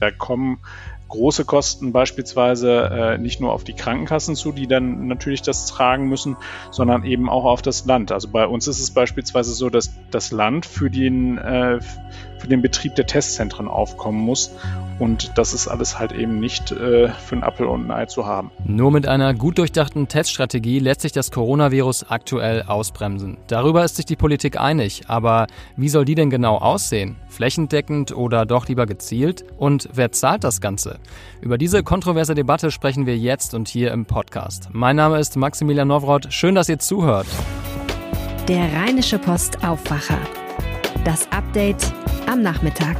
Da kommen große Kosten beispielsweise äh, nicht nur auf die Krankenkassen zu, die dann natürlich das tragen müssen, sondern eben auch auf das Land. Also bei uns ist es beispielsweise so, dass das Land für den, äh, für den Betrieb der Testzentren aufkommen muss. Und das ist alles halt eben nicht äh, für einen Apfel und ein Ei zu haben. Nur mit einer gut durchdachten Teststrategie lässt sich das Coronavirus aktuell ausbremsen. Darüber ist sich die Politik einig. Aber wie soll die denn genau aussehen? Flächendeckend oder doch lieber gezielt? Und wer zahlt das Ganze? Über diese kontroverse Debatte sprechen wir jetzt und hier im Podcast. Mein Name ist Maximilian Nowroth. Schön, dass ihr zuhört. Der Rheinische Post Aufwacher. Das Update am Nachmittag.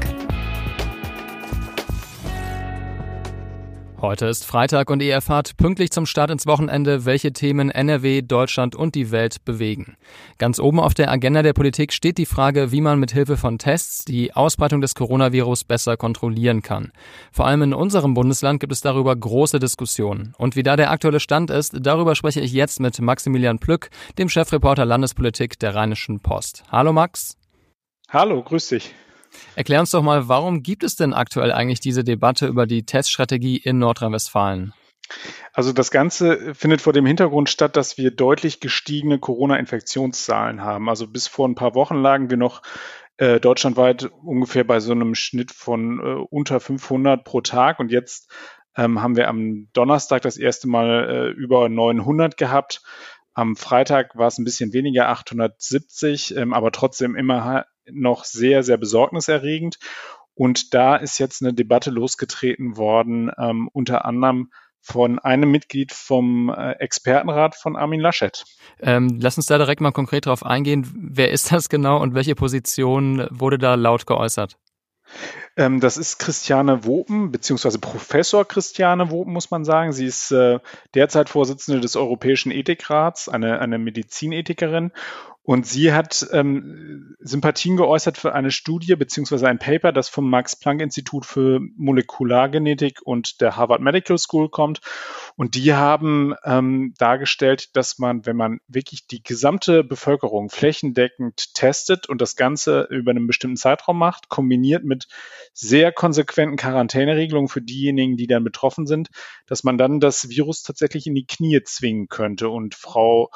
Heute ist Freitag und ihr erfahrt pünktlich zum Start ins Wochenende, welche Themen NRW, Deutschland und die Welt bewegen. Ganz oben auf der Agenda der Politik steht die Frage, wie man mit Hilfe von Tests die Ausbreitung des Coronavirus besser kontrollieren kann. Vor allem in unserem Bundesland gibt es darüber große Diskussionen. Und wie da der aktuelle Stand ist, darüber spreche ich jetzt mit Maximilian Plück, dem Chefreporter Landespolitik der Rheinischen Post. Hallo Max. Hallo, grüß dich. Erklär uns doch mal, warum gibt es denn aktuell eigentlich diese Debatte über die Teststrategie in Nordrhein-Westfalen? Also das Ganze findet vor dem Hintergrund statt, dass wir deutlich gestiegene Corona-Infektionszahlen haben. Also bis vor ein paar Wochen lagen wir noch äh, deutschlandweit ungefähr bei so einem Schnitt von äh, unter 500 pro Tag und jetzt ähm, haben wir am Donnerstag das erste Mal äh, über 900 gehabt. Am Freitag war es ein bisschen weniger, 870, ähm, aber trotzdem immer noch sehr, sehr besorgniserregend. Und da ist jetzt eine Debatte losgetreten worden, ähm, unter anderem von einem Mitglied vom äh, Expertenrat von Armin Laschet. Ähm, lass uns da direkt mal konkret drauf eingehen. Wer ist das genau und welche Position wurde da laut geäußert? Ähm, das ist Christiane Wopen, beziehungsweise Professor Christiane Wopen, muss man sagen. Sie ist äh, derzeit Vorsitzende des Europäischen Ethikrats, eine, eine Medizinethikerin. Und sie hat ähm, Sympathien geäußert für eine Studie beziehungsweise ein Paper, das vom Max-Planck-Institut für Molekulargenetik und der Harvard Medical School kommt. Und die haben ähm, dargestellt, dass man, wenn man wirklich die gesamte Bevölkerung flächendeckend testet und das Ganze über einen bestimmten Zeitraum macht, kombiniert mit sehr konsequenten Quarantäneregelungen für diejenigen, die dann betroffen sind, dass man dann das Virus tatsächlich in die Knie zwingen könnte. Und Frau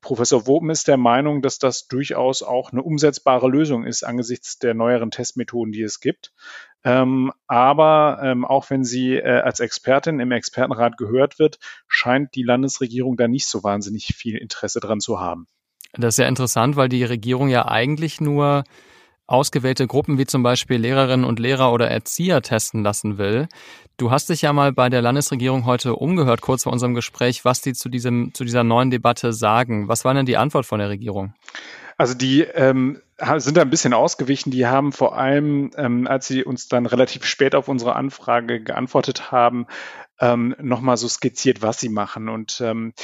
Professor Woben ist der Meinung, dass das durchaus auch eine umsetzbare Lösung ist angesichts der neueren Testmethoden, die es gibt. Ähm, aber ähm, auch wenn sie äh, als Expertin im Expertenrat gehört wird, scheint die Landesregierung da nicht so wahnsinnig viel Interesse dran zu haben. Das ist ja interessant, weil die Regierung ja eigentlich nur ausgewählte Gruppen wie zum Beispiel Lehrerinnen und Lehrer oder Erzieher testen lassen will. Du hast dich ja mal bei der Landesregierung heute umgehört, kurz vor unserem Gespräch, was die zu, diesem, zu dieser neuen Debatte sagen. Was war denn die Antwort von der Regierung? Also die ähm, sind da ein bisschen ausgewichen. Die haben vor allem, ähm, als sie uns dann relativ spät auf unsere Anfrage geantwortet haben, ähm, nochmal so skizziert, was sie machen. Und ähm,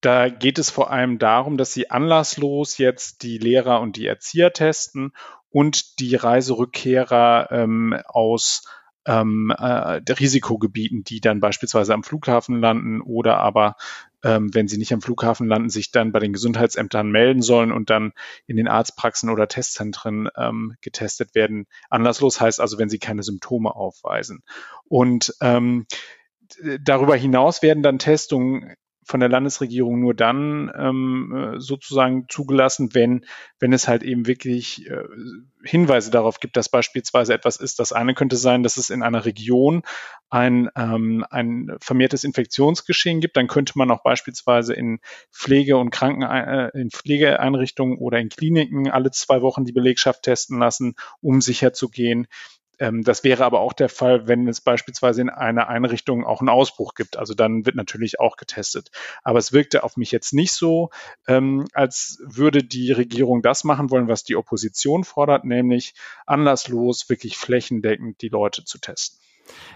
da geht es vor allem darum, dass sie anlasslos jetzt die Lehrer und die Erzieher testen und die Reiserückkehrer ähm, aus ähm, äh, Risikogebieten, die dann beispielsweise am Flughafen landen oder aber, ähm, wenn sie nicht am Flughafen landen, sich dann bei den Gesundheitsämtern melden sollen und dann in den Arztpraxen oder Testzentren ähm, getestet werden. Anlasslos heißt also, wenn sie keine Symptome aufweisen. Und ähm, darüber hinaus werden dann Testungen von der Landesregierung nur dann ähm, äh, sozusagen zugelassen, wenn, wenn es halt eben wirklich äh, Hinweise darauf gibt, dass beispielsweise etwas ist. Das eine könnte sein, dass es in einer Region ein, ähm, ein vermehrtes Infektionsgeschehen gibt. Dann könnte man auch beispielsweise in Pflege- und Kranken, äh, in Pflegeeinrichtungen oder in Kliniken alle zwei Wochen die Belegschaft testen lassen, um sicherzugehen, das wäre aber auch der Fall, wenn es beispielsweise in einer Einrichtung auch einen Ausbruch gibt. Also dann wird natürlich auch getestet. Aber es wirkte auf mich jetzt nicht so, ähm, als würde die Regierung das machen wollen, was die Opposition fordert, nämlich anlasslos, wirklich flächendeckend die Leute zu testen.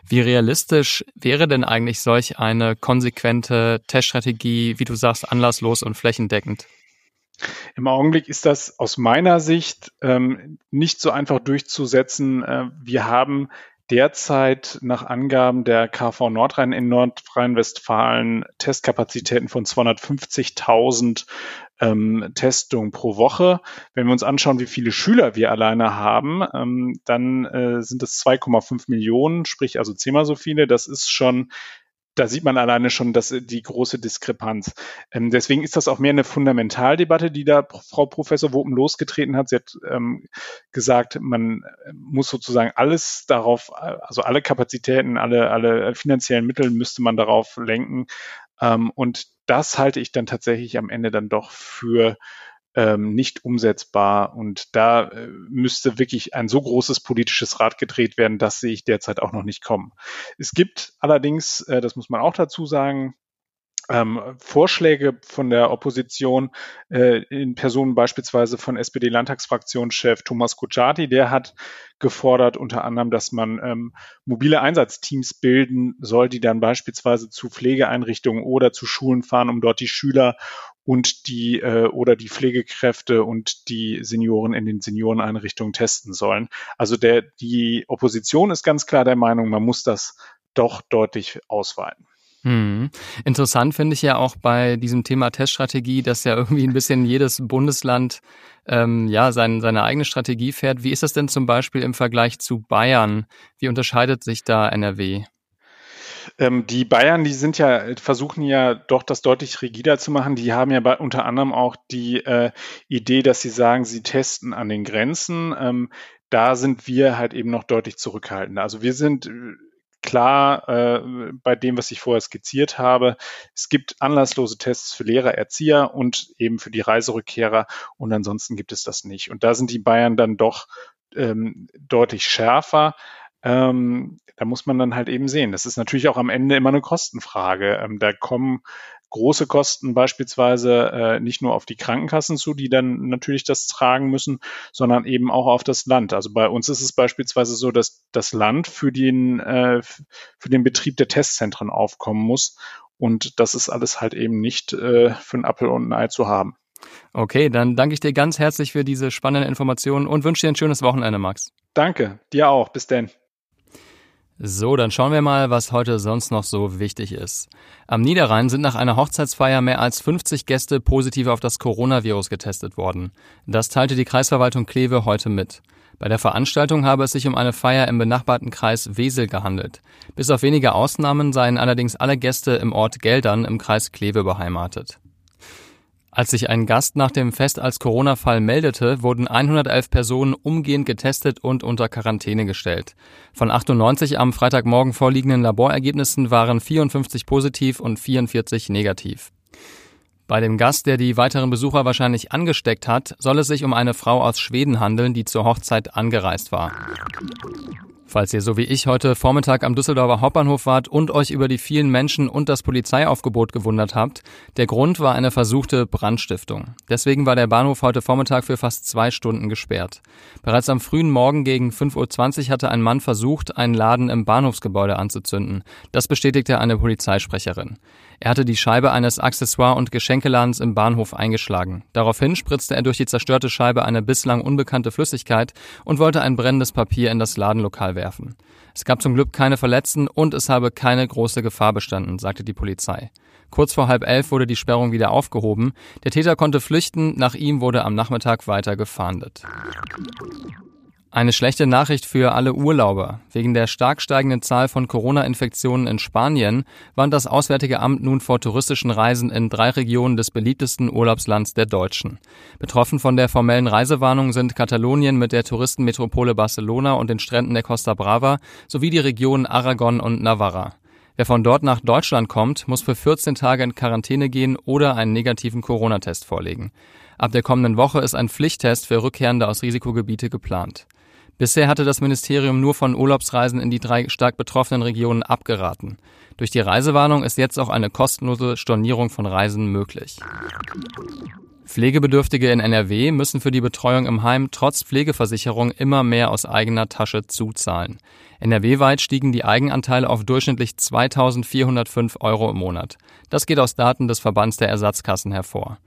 Wie realistisch wäre denn eigentlich solch eine konsequente Teststrategie, wie du sagst, anlasslos und flächendeckend? Im Augenblick ist das aus meiner Sicht ähm, nicht so einfach durchzusetzen. Äh, wir haben derzeit nach Angaben der KV Nordrhein in Nordrhein-Westfalen Testkapazitäten von 250.000 ähm, Testungen pro Woche. Wenn wir uns anschauen, wie viele Schüler wir alleine haben, ähm, dann äh, sind es 2,5 Millionen, sprich also zehnmal so viele. Das ist schon da sieht man alleine schon dass die große Diskrepanz. Ähm, deswegen ist das auch mehr eine Fundamentaldebatte, die da Frau Professor Wopen losgetreten hat. Sie hat ähm, gesagt, man muss sozusagen alles darauf, also alle Kapazitäten, alle, alle finanziellen Mittel müsste man darauf lenken. Ähm, und das halte ich dann tatsächlich am Ende dann doch für ähm, nicht umsetzbar. Und da äh, müsste wirklich ein so großes politisches Rad gedreht werden, das sehe ich derzeit auch noch nicht kommen. Es gibt allerdings, äh, das muss man auch dazu sagen, ähm, Vorschläge von der Opposition äh, in Personen beispielsweise von SPD-Landtagsfraktionschef Thomas Kutschaty, der hat gefordert unter anderem, dass man ähm, mobile Einsatzteams bilden soll, die dann beispielsweise zu Pflegeeinrichtungen oder zu Schulen fahren, um dort die Schüler und die äh, oder die Pflegekräfte und die Senioren in den Senioreneinrichtungen testen sollen. Also der, die Opposition ist ganz klar der Meinung, man muss das doch deutlich ausweiten. Hm. Interessant finde ich ja auch bei diesem Thema Teststrategie, dass ja irgendwie ein bisschen jedes Bundesland ähm, ja sein, seine eigene Strategie fährt. Wie ist das denn zum Beispiel im Vergleich zu Bayern? Wie unterscheidet sich da NRW? Ähm, die Bayern, die sind ja, versuchen ja doch das deutlich rigider zu machen. Die haben ja bei, unter anderem auch die äh, Idee, dass sie sagen, sie testen an den Grenzen. Ähm, da sind wir halt eben noch deutlich zurückhaltender. Also wir sind äh, klar äh, bei dem, was ich vorher skizziert habe. Es gibt anlasslose Tests für Lehrer, Erzieher und eben für die Reiserückkehrer und ansonsten gibt es das nicht. Und da sind die Bayern dann doch ähm, deutlich schärfer. Ähm, da muss man dann halt eben sehen. Das ist natürlich auch am Ende immer eine Kostenfrage. Ähm, da kommen große Kosten beispielsweise äh, nicht nur auf die Krankenkassen zu, die dann natürlich das tragen müssen, sondern eben auch auf das Land. Also bei uns ist es beispielsweise so, dass das Land für den, äh, für den Betrieb der Testzentren aufkommen muss. Und das ist alles halt eben nicht äh, für einen Apfel und ein Ei zu haben. Okay, dann danke ich dir ganz herzlich für diese spannenden Informationen und wünsche dir ein schönes Wochenende, Max. Danke, dir auch. Bis denn. So, dann schauen wir mal, was heute sonst noch so wichtig ist. Am Niederrhein sind nach einer Hochzeitsfeier mehr als 50 Gäste positiv auf das Coronavirus getestet worden. Das teilte die Kreisverwaltung Kleve heute mit. Bei der Veranstaltung habe es sich um eine Feier im benachbarten Kreis Wesel gehandelt. Bis auf wenige Ausnahmen seien allerdings alle Gäste im Ort Geldern im Kreis Kleve beheimatet. Als sich ein Gast nach dem Fest als Corona-Fall meldete, wurden 111 Personen umgehend getestet und unter Quarantäne gestellt. Von 98 am Freitagmorgen vorliegenden Laborergebnissen waren 54 positiv und 44 negativ. Bei dem Gast, der die weiteren Besucher wahrscheinlich angesteckt hat, soll es sich um eine Frau aus Schweden handeln, die zur Hochzeit angereist war. Falls ihr so wie ich heute Vormittag am Düsseldorfer Hauptbahnhof wart und euch über die vielen Menschen und das Polizeiaufgebot gewundert habt, der Grund war eine versuchte Brandstiftung. Deswegen war der Bahnhof heute Vormittag für fast zwei Stunden gesperrt. Bereits am frühen Morgen gegen 5.20 Uhr hatte ein Mann versucht, einen Laden im Bahnhofsgebäude anzuzünden. Das bestätigte eine Polizeisprecherin. Er hatte die Scheibe eines Accessoire- und Geschenkeladens im Bahnhof eingeschlagen. Daraufhin spritzte er durch die zerstörte Scheibe eine bislang unbekannte Flüssigkeit und wollte ein brennendes Papier in das Ladenlokal werfen. Es gab zum Glück keine Verletzten und es habe keine große Gefahr bestanden, sagte die Polizei. Kurz vor halb elf wurde die Sperrung wieder aufgehoben. Der Täter konnte flüchten, nach ihm wurde am Nachmittag weiter gefahndet. Eine schlechte Nachricht für alle Urlauber. Wegen der stark steigenden Zahl von Corona-Infektionen in Spanien warnt das Auswärtige Amt nun vor touristischen Reisen in drei Regionen des beliebtesten Urlaubslands der Deutschen. Betroffen von der formellen Reisewarnung sind Katalonien mit der Touristenmetropole Barcelona und den Stränden der Costa Brava sowie die Regionen Aragon und Navarra. Wer von dort nach Deutschland kommt, muss für 14 Tage in Quarantäne gehen oder einen negativen Corona-Test vorlegen. Ab der kommenden Woche ist ein Pflichttest für Rückkehrende aus Risikogebiete geplant. Bisher hatte das Ministerium nur von Urlaubsreisen in die drei stark betroffenen Regionen abgeraten. Durch die Reisewarnung ist jetzt auch eine kostenlose Stornierung von Reisen möglich. Pflegebedürftige in NRW müssen für die Betreuung im Heim trotz Pflegeversicherung immer mehr aus eigener Tasche zuzahlen. NRW-weit stiegen die Eigenanteile auf durchschnittlich 2405 Euro im Monat. Das geht aus Daten des Verbands der Ersatzkassen hervor.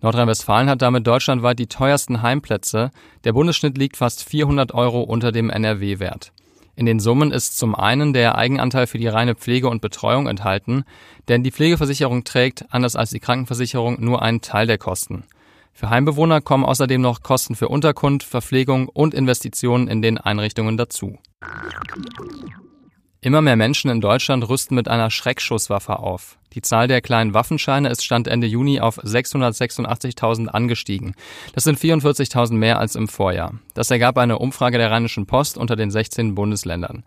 Nordrhein-Westfalen hat damit deutschlandweit die teuersten Heimplätze. Der Bundesschnitt liegt fast 400 Euro unter dem NRW-Wert. In den Summen ist zum einen der Eigenanteil für die reine Pflege und Betreuung enthalten, denn die Pflegeversicherung trägt, anders als die Krankenversicherung, nur einen Teil der Kosten. Für Heimbewohner kommen außerdem noch Kosten für Unterkunft, Verpflegung und Investitionen in den Einrichtungen dazu. Immer mehr Menschen in Deutschland rüsten mit einer Schreckschusswaffe auf. Die Zahl der kleinen Waffenscheine ist Stand Ende Juni auf 686.000 angestiegen. Das sind 44.000 mehr als im Vorjahr. Das ergab eine Umfrage der Rheinischen Post unter den 16 Bundesländern.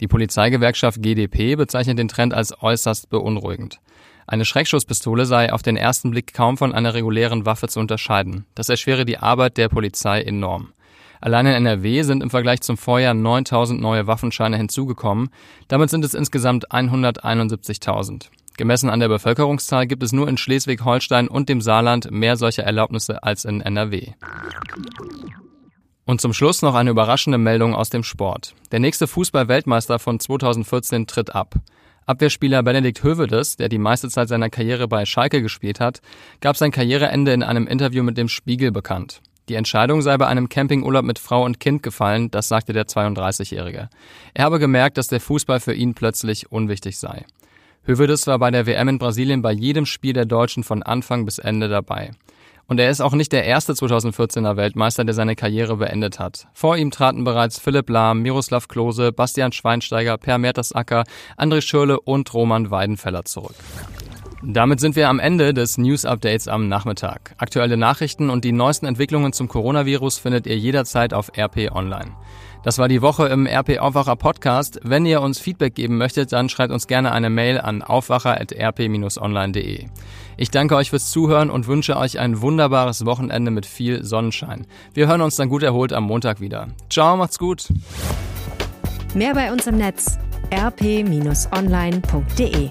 Die Polizeigewerkschaft GdP bezeichnet den Trend als äußerst beunruhigend. Eine Schreckschusspistole sei auf den ersten Blick kaum von einer regulären Waffe zu unterscheiden. Das erschwere die Arbeit der Polizei enorm. Allein in NRW sind im Vergleich zum Vorjahr 9000 neue Waffenscheine hinzugekommen. Damit sind es insgesamt 171.000. Gemessen an der Bevölkerungszahl gibt es nur in Schleswig-Holstein und dem Saarland mehr solcher Erlaubnisse als in NRW. Und zum Schluss noch eine überraschende Meldung aus dem Sport. Der nächste Fußball-Weltmeister von 2014 tritt ab. Abwehrspieler Benedikt Hövedes, der die meiste Zeit seiner Karriere bei Schalke gespielt hat, gab sein Karriereende in einem Interview mit dem Spiegel bekannt. Die Entscheidung sei bei einem Campingurlaub mit Frau und Kind gefallen, das sagte der 32-Jährige. Er habe gemerkt, dass der Fußball für ihn plötzlich unwichtig sei. Hövedes war bei der WM in Brasilien bei jedem Spiel der Deutschen von Anfang bis Ende dabei. Und er ist auch nicht der erste 2014er Weltmeister, der seine Karriere beendet hat. Vor ihm traten bereits Philipp Lahm, Miroslav Klose, Bastian Schweinsteiger, Per Mertesacker, André Schürle und Roman Weidenfeller zurück. Damit sind wir am Ende des News Updates am Nachmittag. Aktuelle Nachrichten und die neuesten Entwicklungen zum Coronavirus findet ihr jederzeit auf RP Online. Das war die Woche im RP Aufwacher Podcast. Wenn ihr uns Feedback geben möchtet, dann schreibt uns gerne eine Mail an aufwacher.rp-online.de. Ich danke euch fürs Zuhören und wünsche euch ein wunderbares Wochenende mit viel Sonnenschein. Wir hören uns dann gut erholt am Montag wieder. Ciao, macht's gut. Mehr bei uns im Netz rp-online.de